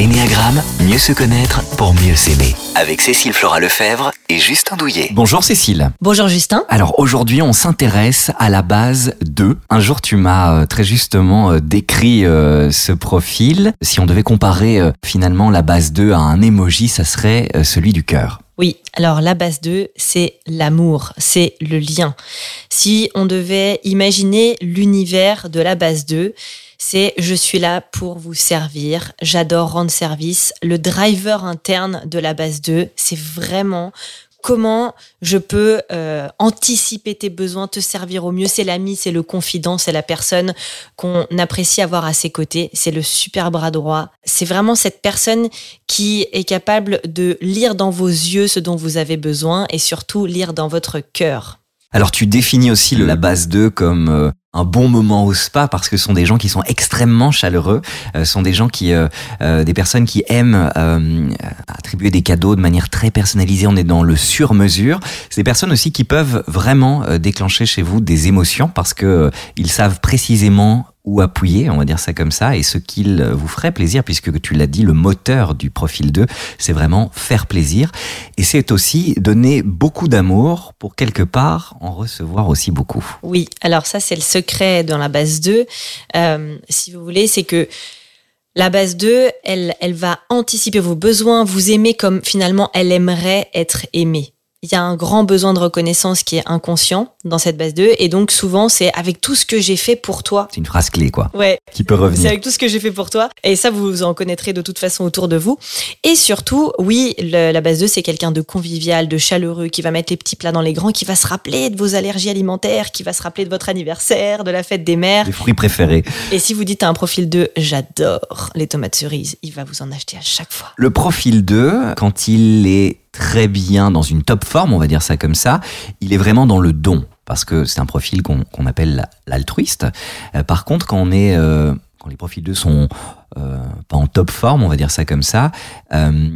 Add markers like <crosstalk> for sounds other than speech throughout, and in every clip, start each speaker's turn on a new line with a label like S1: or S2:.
S1: L'énéagramme, mieux se connaître pour mieux s'aimer. Avec Cécile Flora Lefebvre et Justin Douillet.
S2: Bonjour Cécile.
S3: Bonjour Justin.
S2: Alors aujourd'hui on s'intéresse à la base 2. Un jour tu m'as euh, très justement euh, décrit euh, ce profil. Si on devait comparer finalement la base 2 à un emoji, ça serait celui du cœur.
S3: Oui, alors la base 2, c'est l'amour, c'est le lien. Si on devait imaginer l'univers de la base 2, c'est je suis là pour vous servir, j'adore rendre service. Le driver interne de la base 2, c'est vraiment comment je peux euh, anticiper tes besoins, te servir au mieux. C'est l'ami, c'est le confident, c'est la personne qu'on apprécie avoir à ses côtés. C'est le super bras droit. C'est vraiment cette personne qui est capable de lire dans vos yeux ce dont vous avez besoin et surtout lire dans votre cœur.
S2: Alors tu définis aussi la base 2 comme euh, un bon moment au spa parce que ce sont des gens qui sont extrêmement chaleureux, euh, sont des gens qui, euh, euh, des personnes qui aiment euh, attribuer des cadeaux de manière très personnalisée. On est dans le sur-mesure. C'est des personnes aussi qui peuvent vraiment euh, déclencher chez vous des émotions parce que euh, ils savent précisément où appuyer, on va dire ça comme ça, et ce qu'il euh, vous ferait plaisir, puisque tu l'as dit, le moteur du profil 2, c'est vraiment faire plaisir. Et c'est aussi donner beaucoup d'amour pour quelque part en recevoir aussi beaucoup.
S3: Oui, alors ça c'est le secret dans la base 2. Euh, si vous voulez, c'est que la base 2, elle, elle va anticiper vos besoins, vous aimer comme finalement elle aimerait être aimée. Il y a un grand besoin de reconnaissance qui est inconscient dans cette base 2 et donc souvent c'est avec tout ce que j'ai fait pour toi.
S2: C'est une phrase clé, quoi,
S3: Ouais,
S2: qui peut
S3: c'est
S2: revenir.
S3: avec tout ce que j'ai fait pour toi. Et ça, vous en connaîtrez de toute façon autour de vous. Et surtout, oui, le- la base 2, c'est quelqu'un de convivial, de chaleureux, qui va mettre les petits plats dans les grands, qui va se rappeler de vos allergies alimentaires, qui va se rappeler de votre anniversaire, de la fête des mères.
S2: Les fruits préférés.
S3: Et si vous dites à un profil 2, j'adore les tomates cerises, il va vous en acheter à chaque fois.
S2: Le profil 2, quand il est très bien dans une top forme, on va dire ça comme ça, il est vraiment dans le don, parce que c'est un profil qu'on appelle la- l'altruiste. Euh, par contre, quand on est, euh, quand les profils 2 sont euh, pas en top forme, on va dire ça comme ça, euh,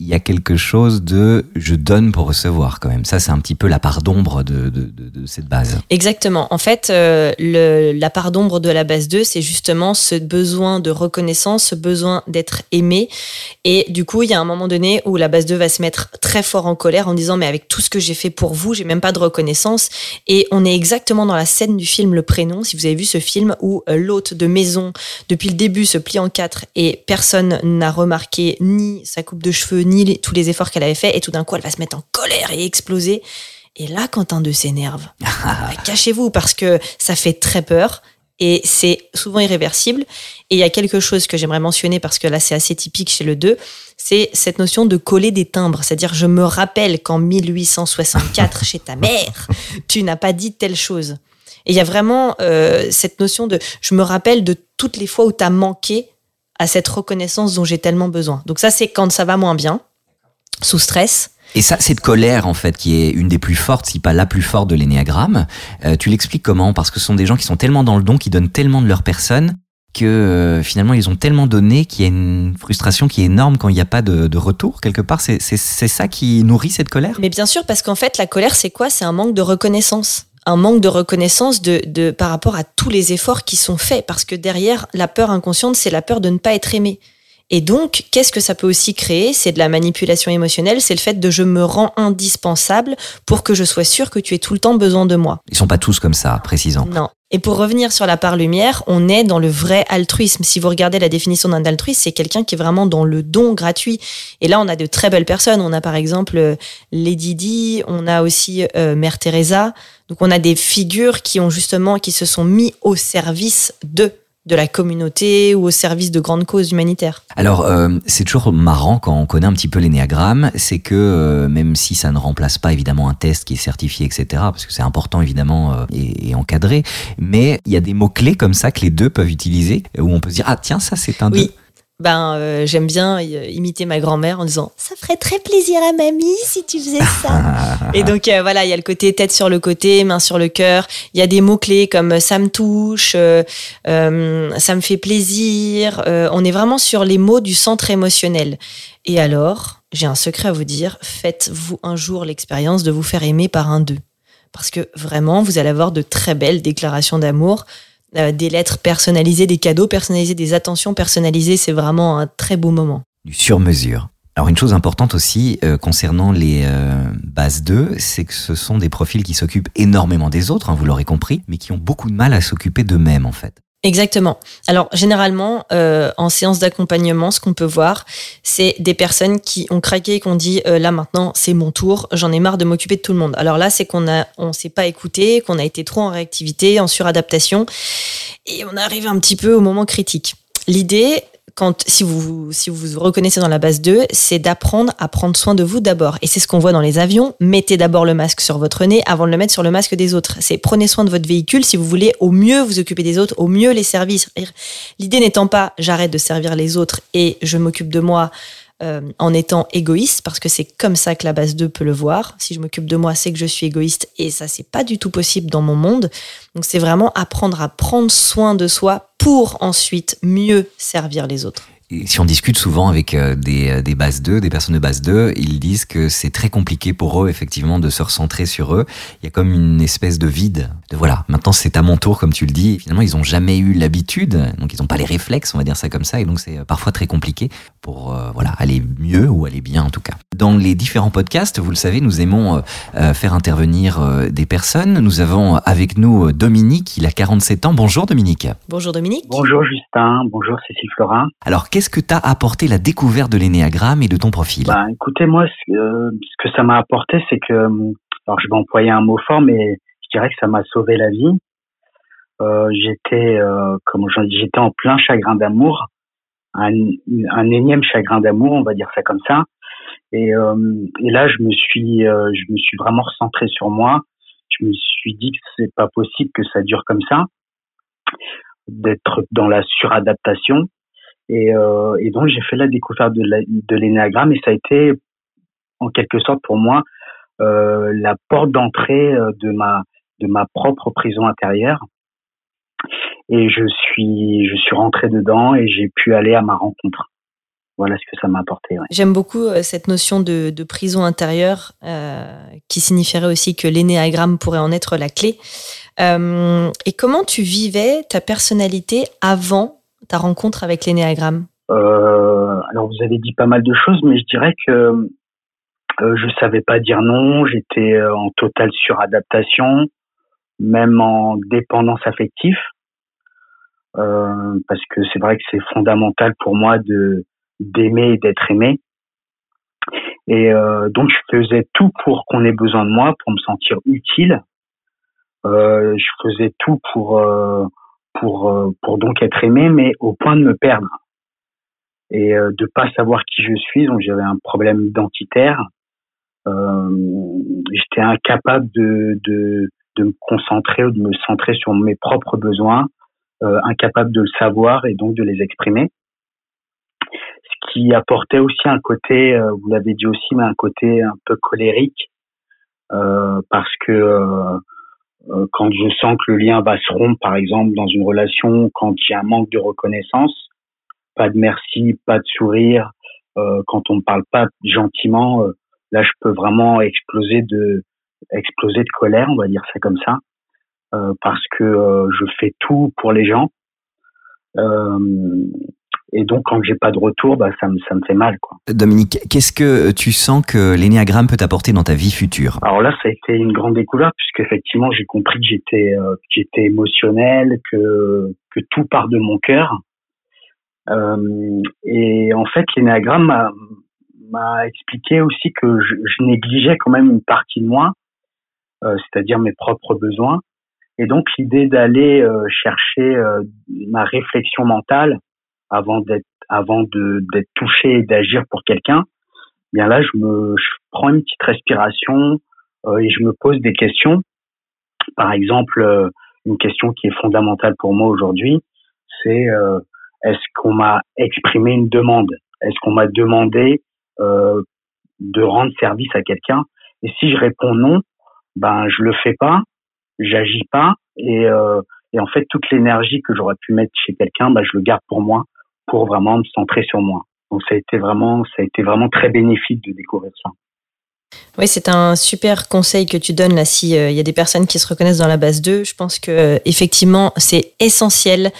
S2: il y a quelque chose de je donne pour recevoir quand même. Ça, c'est un petit peu la part d'ombre de, de, cette base.
S3: Exactement. En fait, euh, le, la part d'ombre de la base 2, c'est justement ce besoin de reconnaissance, ce besoin d'être aimé. Et du coup, il y a un moment donné où la base 2 va se mettre très fort en colère en disant, mais avec tout ce que j'ai fait pour vous, j'ai même pas de reconnaissance. Et on est exactement dans la scène du film Le Prénom, si vous avez vu ce film où euh, l'hôte de maison, depuis le début, se plie en quatre et personne n'a remarqué ni sa coupe de cheveux, ni tous les efforts qu'elle avait fait. Et tout d'un coup, elle va se mettre en colère et exploser. Et là, quand un 2 s'énerve, <laughs> bah, cachez-vous parce que ça fait très peur et c'est souvent irréversible. Et il y a quelque chose que j'aimerais mentionner parce que là, c'est assez typique chez le 2, c'est cette notion de coller des timbres. C'est-à-dire, je me rappelle qu'en 1864, <laughs> chez ta mère, tu n'as pas dit telle chose. Et il y a vraiment euh, cette notion de je me rappelle de toutes les fois où tu as manqué à cette reconnaissance dont j'ai tellement besoin. Donc ça, c'est quand ça va moins bien, sous stress.
S2: Et ça, cette colère, en fait, qui est une des plus fortes, si pas la plus forte de l'énéagramme, euh, tu l'expliques comment? Parce que ce sont des gens qui sont tellement dans le don, qui donnent tellement de leur personne, que euh, finalement, ils ont tellement donné qu'il y a une frustration qui est énorme quand il n'y a pas de, de retour, quelque part. C'est ça qui nourrit cette colère?
S3: Mais bien sûr, parce qu'en fait, la colère, c'est quoi? C'est un manque de reconnaissance. Un manque de reconnaissance de, par rapport à tous les efforts qui sont faits. Parce que derrière, la peur inconsciente, c'est la peur de ne pas être aimé. Et donc, qu'est-ce que ça peut aussi créer? C'est de la manipulation émotionnelle, c'est le fait de je me rends indispensable pour que je sois sûr que tu aies tout le temps besoin de moi.
S2: Ils sont pas tous comme ça, précisant.
S3: Non. Et pour revenir sur la part lumière, on est dans le vrai altruisme. Si vous regardez la définition d'un altruiste, c'est quelqu'un qui est vraiment dans le don gratuit. Et là, on a de très belles personnes. On a par exemple euh, Lady Di, on a aussi euh, Mère Teresa. Donc on a des figures qui ont justement, qui se sont mis au service de de la communauté ou au service de grandes causes humanitaires.
S2: Alors, euh, c'est toujours marrant quand on connaît un petit peu l'énéagramme, c'est que euh, même si ça ne remplace pas évidemment un test qui est certifié, etc., parce que c'est important évidemment euh, et, et encadré, mais il y a des mots-clés comme ça que les deux peuvent utiliser, où on peut se dire, ah tiens, ça c'est un
S3: Oui.
S2: deux.
S3: Ben, euh, j'aime bien euh, imiter ma grand-mère en disant ça ferait très plaisir à mamie si tu faisais ça. <laughs> Et donc euh, voilà, il y a le côté tête sur le côté, main sur le cœur. Il y a des mots clés comme euh, ça me touche, euh, ça me fait plaisir. On est vraiment sur les mots du centre émotionnel. Et alors, j'ai un secret à vous dire. Faites-vous un jour l'expérience de vous faire aimer par un d'eux, parce que vraiment, vous allez avoir de très belles déclarations d'amour. Euh, des lettres personnalisées, des cadeaux personnalisés, des attentions personnalisées, c'est vraiment un très beau moment.
S2: du sur-mesure. Alors une chose importante aussi euh, concernant les euh, bases 2, c'est que ce sont des profils qui s'occupent énormément des autres, hein, vous l'aurez compris, mais qui ont beaucoup de mal à s'occuper d'eux-mêmes en fait.
S3: Exactement. Alors généralement, euh, en séance d'accompagnement, ce qu'on peut voir, c'est des personnes qui ont craqué et qui ont dit euh, là maintenant c'est mon tour, j'en ai marre de m'occuper de tout le monde. Alors là, c'est qu'on a, on s'est pas écouté, qu'on a été trop en réactivité, en suradaptation, et on arrive un petit peu au moment critique. L'idée, si vous, si vous vous reconnaissez dans la base 2, c'est d'apprendre à prendre soin de vous d'abord. Et c'est ce qu'on voit dans les avions. Mettez d'abord le masque sur votre nez avant de le mettre sur le masque des autres. C'est prenez soin de votre véhicule si vous voulez au mieux vous occuper des autres, au mieux les servir. L'idée n'étant pas j'arrête de servir les autres et je m'occupe de moi euh, en étant égoïste, parce que c'est comme ça que la base 2 peut le voir. Si je m'occupe de moi, c'est que je suis égoïste, et ça, c'est pas du tout possible dans mon monde. Donc, c'est vraiment apprendre à prendre soin de soi pour ensuite mieux servir les autres
S2: si on discute souvent avec euh, des, euh, des bases 2, des personnes de base 2, ils disent que c'est très compliqué pour eux, effectivement, de se recentrer sur eux. Il y a comme une espèce de vide. De voilà, maintenant c'est à mon tour, comme tu le dis. finalement, ils n'ont jamais eu l'habitude, donc ils n'ont pas les réflexes, on va dire ça comme ça, et donc c'est parfois très compliqué pour voilà aller mieux ou aller bien en tout cas. Dans les différents podcasts, vous le savez, nous aimons faire intervenir des personnes. Nous avons avec nous Dominique, il a 47 ans. Bonjour Dominique.
S3: Bonjour Dominique.
S4: Bonjour Justin. Bonjour Cécile Florin.
S2: Alors qu'est-ce que t'a apporté la découverte de l'énéagramme et de ton profil?
S4: Bah, Écoutez, moi, euh, ce, que ça m'a apporté, c'est que, euh, alors je vais employer un mot fort, mais je dirais que ça m'a sauvé la vie. Euh, j'étais, euh, comme j'étais en plein chagrin d'amour, un, énième chagrin d'amour, on va dire ça comme ça. Et, et là, je me suis, je me suis vraiment recentré sur moi. Je me suis dit que c'est pas possible que ça dure comme ça, d'être dans la suradaptation et, euh, et donc j'ai fait la découverte de l'énéagramme et ça a été en quelque sorte pour moi euh, la porte d'entrée euh, de ma de ma propre prison intérieure. Et je suis je suis rentré dedans et j'ai pu aller à ma rencontre. Voilà ce que ça m'a apporté.
S3: J'aime beaucoup euh, cette notion de, de prison intérieure euh, qui signifierait aussi que l'énéagramme pourrait en être la clé. Euh, et comment tu vivais ta personnalité avant ta rencontre avec l'énéagramme?
S4: Euh, Alors, vous avez dit pas mal de choses, mais je dirais que je savais pas dire non, j'étais en totale suradaptation, même en dépendance affective, parce que c'est vrai que c'est fondamental pour moi de d'aimer et d'être aimé. Et euh, donc, je faisais tout pour qu'on ait besoin de moi, pour me sentir utile. Euh, je faisais tout pour pour euh, pour donc être aimé, mais au point de me perdre et euh, de pas savoir qui je suis. Donc j'avais un problème identitaire. Euh, J'étais incapable de, de de me concentrer ou de me centrer sur mes propres besoins, euh, incapable de le savoir et donc de les exprimer. Ce qui apportait aussi un côté, euh, vous l'avez dit aussi, mais un côté un peu colérique, euh, parce que quand je sens que le lien va se rompre, par exemple, dans une relation, quand il y a un manque de reconnaissance, pas de merci, pas de sourire, euh, quand on me parle pas gentiment, euh, là, je peux vraiment exploser de, exploser de colère, on va dire ça comme ça, parce que euh, je fais tout pour les gens. Et donc, quand j'ai pas de retour, bah, ça me, ça me fait mal, quoi.
S2: Dominique, qu'est-ce que tu sens que l'énéagramme peut apporter dans ta vie future?
S4: Alors là, ça a été une grande découverte puisque effectivement, j'ai compris que j'étais, euh, j'étais émotionnel, que que tout part de mon cœur. Euh, et en fait, l'énéagramme m'a, m'a expliqué aussi que je, je, négligeais quand même une partie de moi, euh, c'est-à-dire mes propres besoins. Et donc, l'idée d'aller euh, chercher euh, ma réflexion mentale avant d'être avant d'être touché et d'agir pour quelqu'un, bien là je me je prends une petite respiration euh, et je me pose des questions. Par exemple, une question qui est fondamentale pour moi aujourd'hui, c'est est-ce qu'on m'a exprimé une demande? Est-ce qu'on m'a demandé de rendre service à quelqu'un? Et si je réponds non, ben je le fais pas, j'agis pas et, euh, et en fait toute l'énergie que j'aurais pu mettre chez quelqu'un, ben je le garde pour moi pour vraiment me centrer sur moi. Donc ça a été vraiment, ça a été vraiment très bénéfique de découvrir ça.
S3: Oui, c'est un super conseil que tu donnes là. Si il euh, y a des personnes qui se reconnaissent dans la base 2, je pense que euh, effectivement c'est essentiel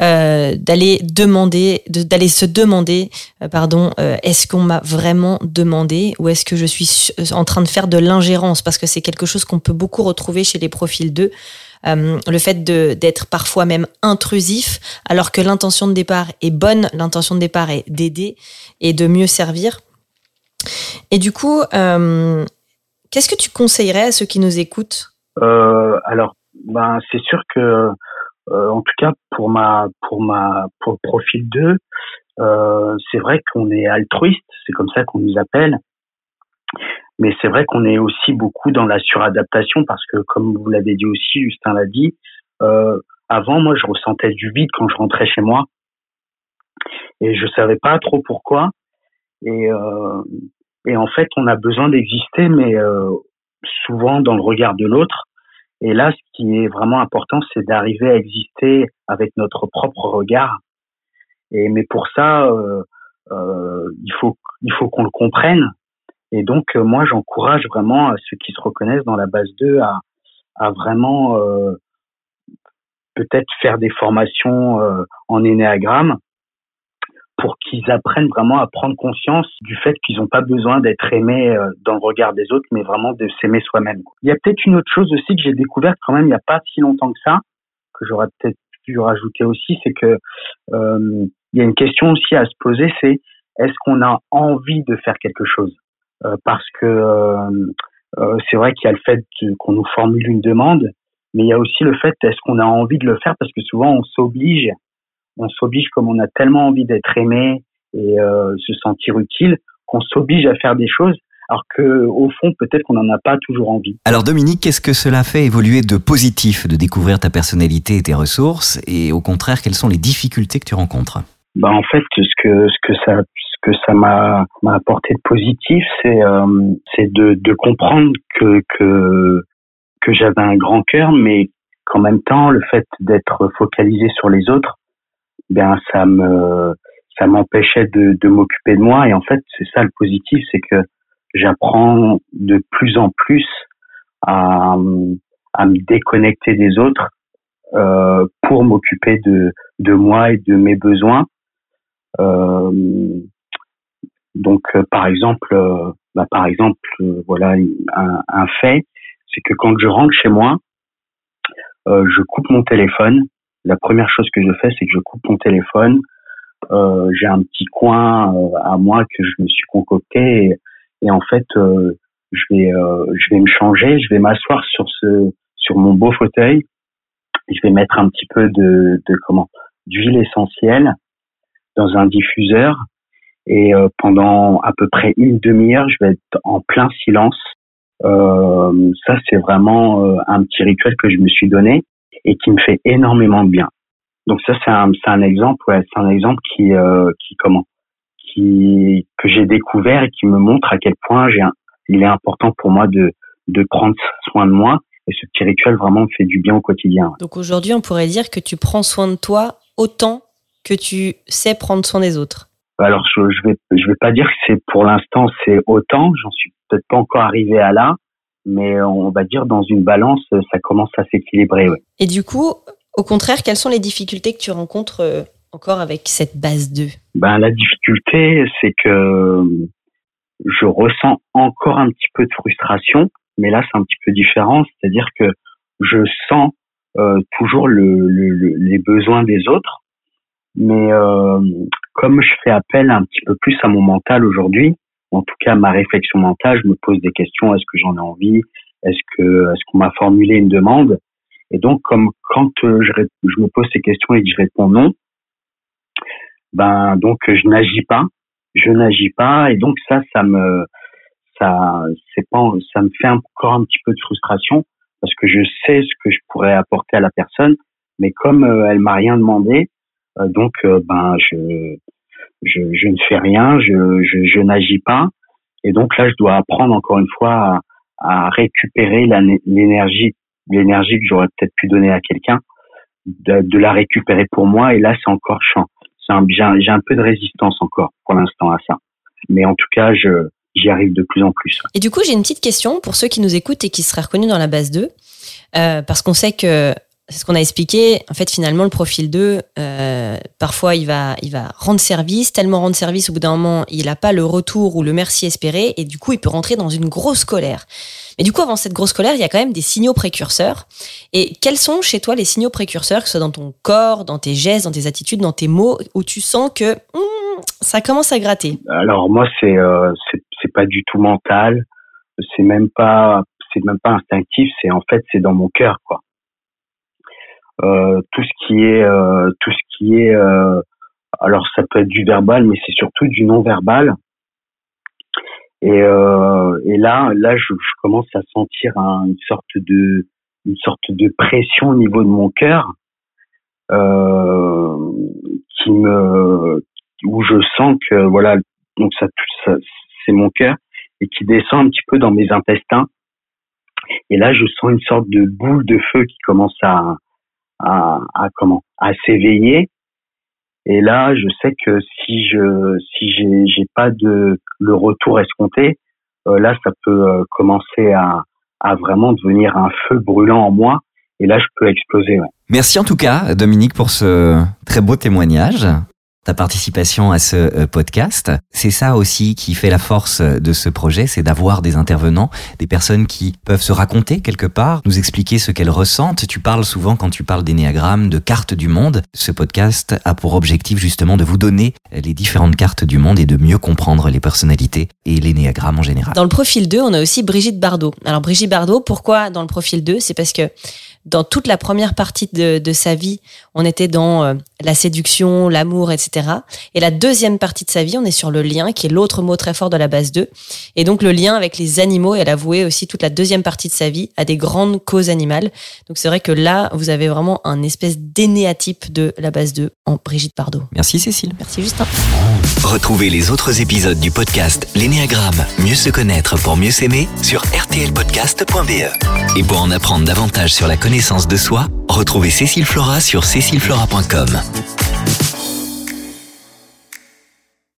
S3: euh, d'aller demander, d'aller se demander, euh, pardon, euh, est-ce qu'on m'a vraiment demandé ou est-ce que je suis en train de faire de l'ingérence? Parce que c'est quelque chose qu'on peut beaucoup retrouver chez les profils 2. le fait d'être parfois même intrusif, alors que l'intention de départ est bonne, l'intention de départ est d'aider et de mieux servir. Et du coup, qu'est-ce que tu conseillerais à ceux qui nous écoutent?
S4: Alors, ben, c'est sûr que euh, en tout cas pour ma pour ma pour le profil 2, euh, c'est vrai qu'on est altruiste, c'est comme ça qu'on nous appelle. Mais c'est vrai qu'on est aussi beaucoup dans la suradaptation parce que, comme vous l'avez dit aussi, Justin l'a dit, euh, avant, moi, je ressentais du vide quand je rentrais chez moi et je savais pas trop pourquoi. Et, euh, et en fait, on a besoin d'exister, mais euh, souvent dans le regard de l'autre. Et là, ce qui est vraiment important, c'est d'arriver à exister avec notre propre regard. Et mais pour ça, euh, euh, il faut qu'on le comprenne. Et donc euh, moi, j'encourage vraiment ceux qui se reconnaissent dans la base 2 à à vraiment peut-être faire des formations en énéagramme pour qu'ils apprennent vraiment à prendre conscience du fait qu'ils n'ont pas besoin d'être aimés euh, dans le regard des autres, mais vraiment de s'aimer soi-même. Il y a peut-être une autre chose aussi que j'ai découverte quand même il n'y a pas si longtemps que ça, que j'aurais peut-être pu rajouter aussi, c'est que euh, il y a une question aussi à se poser, c'est est-ce qu'on a envie de faire quelque chose? Euh, Parce que euh, c'est vrai qu'il y a le fait qu'on nous formule une demande, mais il y a aussi le fait est-ce qu'on a envie de le faire? Parce que souvent on s'oblige on s'oblige comme on a tellement envie d'être aimé et euh, se sentir utile qu'on s'oblige à faire des choses alors que au fond peut-être qu'on n'en a pas toujours envie.
S2: Alors Dominique, qu'est-ce que cela fait évoluer de positif de découvrir ta personnalité et tes ressources et au contraire quelles sont les difficultés que tu rencontres?
S4: Bah en fait ce que ce que ça ce que ça m'a m'a apporté de positif c'est euh, c'est de de comprendre que que que j'avais un grand cœur mais qu'en même temps le fait d'être focalisé sur les autres ben ça me ça m'empêchait de, de m'occuper de moi. Et en fait c'est ça le positif c'est que j'apprends de plus en plus à, à me déconnecter des autres euh, pour m'occuper de, de moi et de mes besoins. Euh, donc euh, par exemple euh, bah, par exemple euh, voilà un, un fait c'est que quand je rentre chez moi je coupe mon téléphone la première chose que je fais, c'est que je coupe mon téléphone. Euh, j'ai un petit coin euh, à moi que je me suis concocté et, en fait, euh, je vais, me changer, je vais m'asseoir sur mon beau fauteuil. Je vais mettre un petit peu de, de comment, d'huile essentielle dans un diffuseur et pendant à peu près une demi-heure, je vais être en plein silence. ça, c'est vraiment un petit rituel que je me suis donné et qui me fait énormément de bien. Donc ça c'est un c'est un exemple ouais, c'est un exemple qui euh, qui comment qui que j'ai découvert et qui me montre à quel point j'ai il est important pour moi de de prendre soin de moi et ce petit rituel vraiment me fait du bien au quotidien.
S3: Donc aujourd'hui, on pourrait dire que tu prends soin de toi autant que tu sais prendre soin des autres.
S4: Alors je, je vais je vais pas dire que c'est pour l'instant c'est autant, j'en suis peut-être pas encore arrivé à là, mais on va dire dans une balance, ça commence à s'équilibrer.
S3: Et du coup, au contraire, quelles sont les difficultés que tu rencontres euh, encore avec cette base 2
S4: ben, La difficulté, c'est que je ressens encore un petit peu de frustration, mais là, c'est un petit peu différent, c'est-à-dire que je sens euh, toujours le, le, les besoins des autres, mais euh, comme je fais appel un petit peu plus à mon mental aujourd'hui, en tout cas ma réflexion mentale, je me pose des questions, est-ce que j'en ai envie? Est-ce que est-ce qu'on m'a formulé une demande? Et donc comme quand euh, je, je me pose ces questions et que je réponds non, ben donc je n'agis pas, je n'agis pas et donc ça ça me ça c'est pas ça me fait encore un petit peu de frustration parce que je sais ce que je pourrais apporter à la personne mais comme euh, elle m'a rien demandé euh, donc ben je je, ne fais rien, je, n'agis pas. Et donc là, je dois apprendre encore une fois à, récupérer l'énergie, l'énergie que j'aurais peut-être pu donner à quelqu'un, de, la récupérer pour moi. Et là, c'est encore chiant. J'ai un, peu de résistance encore pour l'instant à ça. Mais en tout cas, j'y arrive de plus en plus.
S3: Et du coup, j'ai une petite question pour ceux qui nous écoutent et qui seraient reconnus dans la base 2, euh, parce qu'on sait que c'est ce qu'on a expliqué. En fait, finalement, le profil 2, euh, parfois, il va, il va rendre service, tellement rendre service, au bout d'un moment, il n'a pas le retour ou le merci espéré, et du coup, il peut rentrer dans une grosse colère. Mais du coup, avant cette grosse colère, il y a quand même des signaux précurseurs. Et quels sont chez toi les signaux précurseurs, que ce soit dans ton corps, dans tes gestes, dans tes attitudes, dans tes mots, où tu sens que hmm, ça commence à gratter?
S4: Alors moi, c'est euh, c'est pas du tout mental, c'est même pas c'est même pas instinctif, c'est en fait c'est dans mon cœur quoi. Euh, tout ce qui est euh, tout ce qui est euh, alors ça peut être du verbal mais c'est surtout du non verbal et, et là là je, commence à sentir une sorte de une sorte de pression au niveau de mon cœur qui me où je sens que voilà donc ça c'est mon cœur et qui descend un petit peu dans mes intestins. Et là je sens une sorte de boule de feu qui commence à à, à comment? À s'éveiller. Et là je sais que si je si j'ai j'ai pas de le retour escompté euh, là ça peut euh, commencer à à vraiment devenir un feu brûlant en moi. Et là je peux exploser ouais.
S2: Merci en tout cas Dominique pour ce très beau témoignage ta participation à ce euh, podcast. C'est ça aussi qui fait la force de ce projet, c'est d'avoir des intervenants, des personnes qui peuvent se raconter quelque part, nous expliquer ce qu'elles ressentent. Tu parles souvent quand tu parles d'énéagramme, de cartes du monde. Ce podcast a pour objectif justement de vous donner les différentes cartes du monde et de mieux comprendre les personnalités et l'énéagramme en général.
S3: Dans le profil 2, on a aussi Brigitte Bardot. Alors Brigitte Bardot, pourquoi dans le profil 2 C'est parce que dans toute la première partie de, de sa vie, on était dans euh, la séduction, l'amour, etc. Et la deuxième partie de sa vie, on est sur le lien, qui est l'autre mot très fort de la base 2. Et donc le lien avec les animaux, elle a voué aussi toute la deuxième partie de sa vie à des grandes causes animales. Donc c'est vrai que là, vous avez vraiment un espèce d'énéatype de la base 2 en Brigitte Bardot.
S2: Merci Cécile.
S3: Merci Justin.
S1: Retrouvez les autres épisodes du podcast L'énéagramme, mieux se connaître pour mieux s'aimer sur rtlpodcast.be. Et pour en apprendre davantage sur la connaissance de soi, retrouvez Cécile Flora sur cécileflora.com.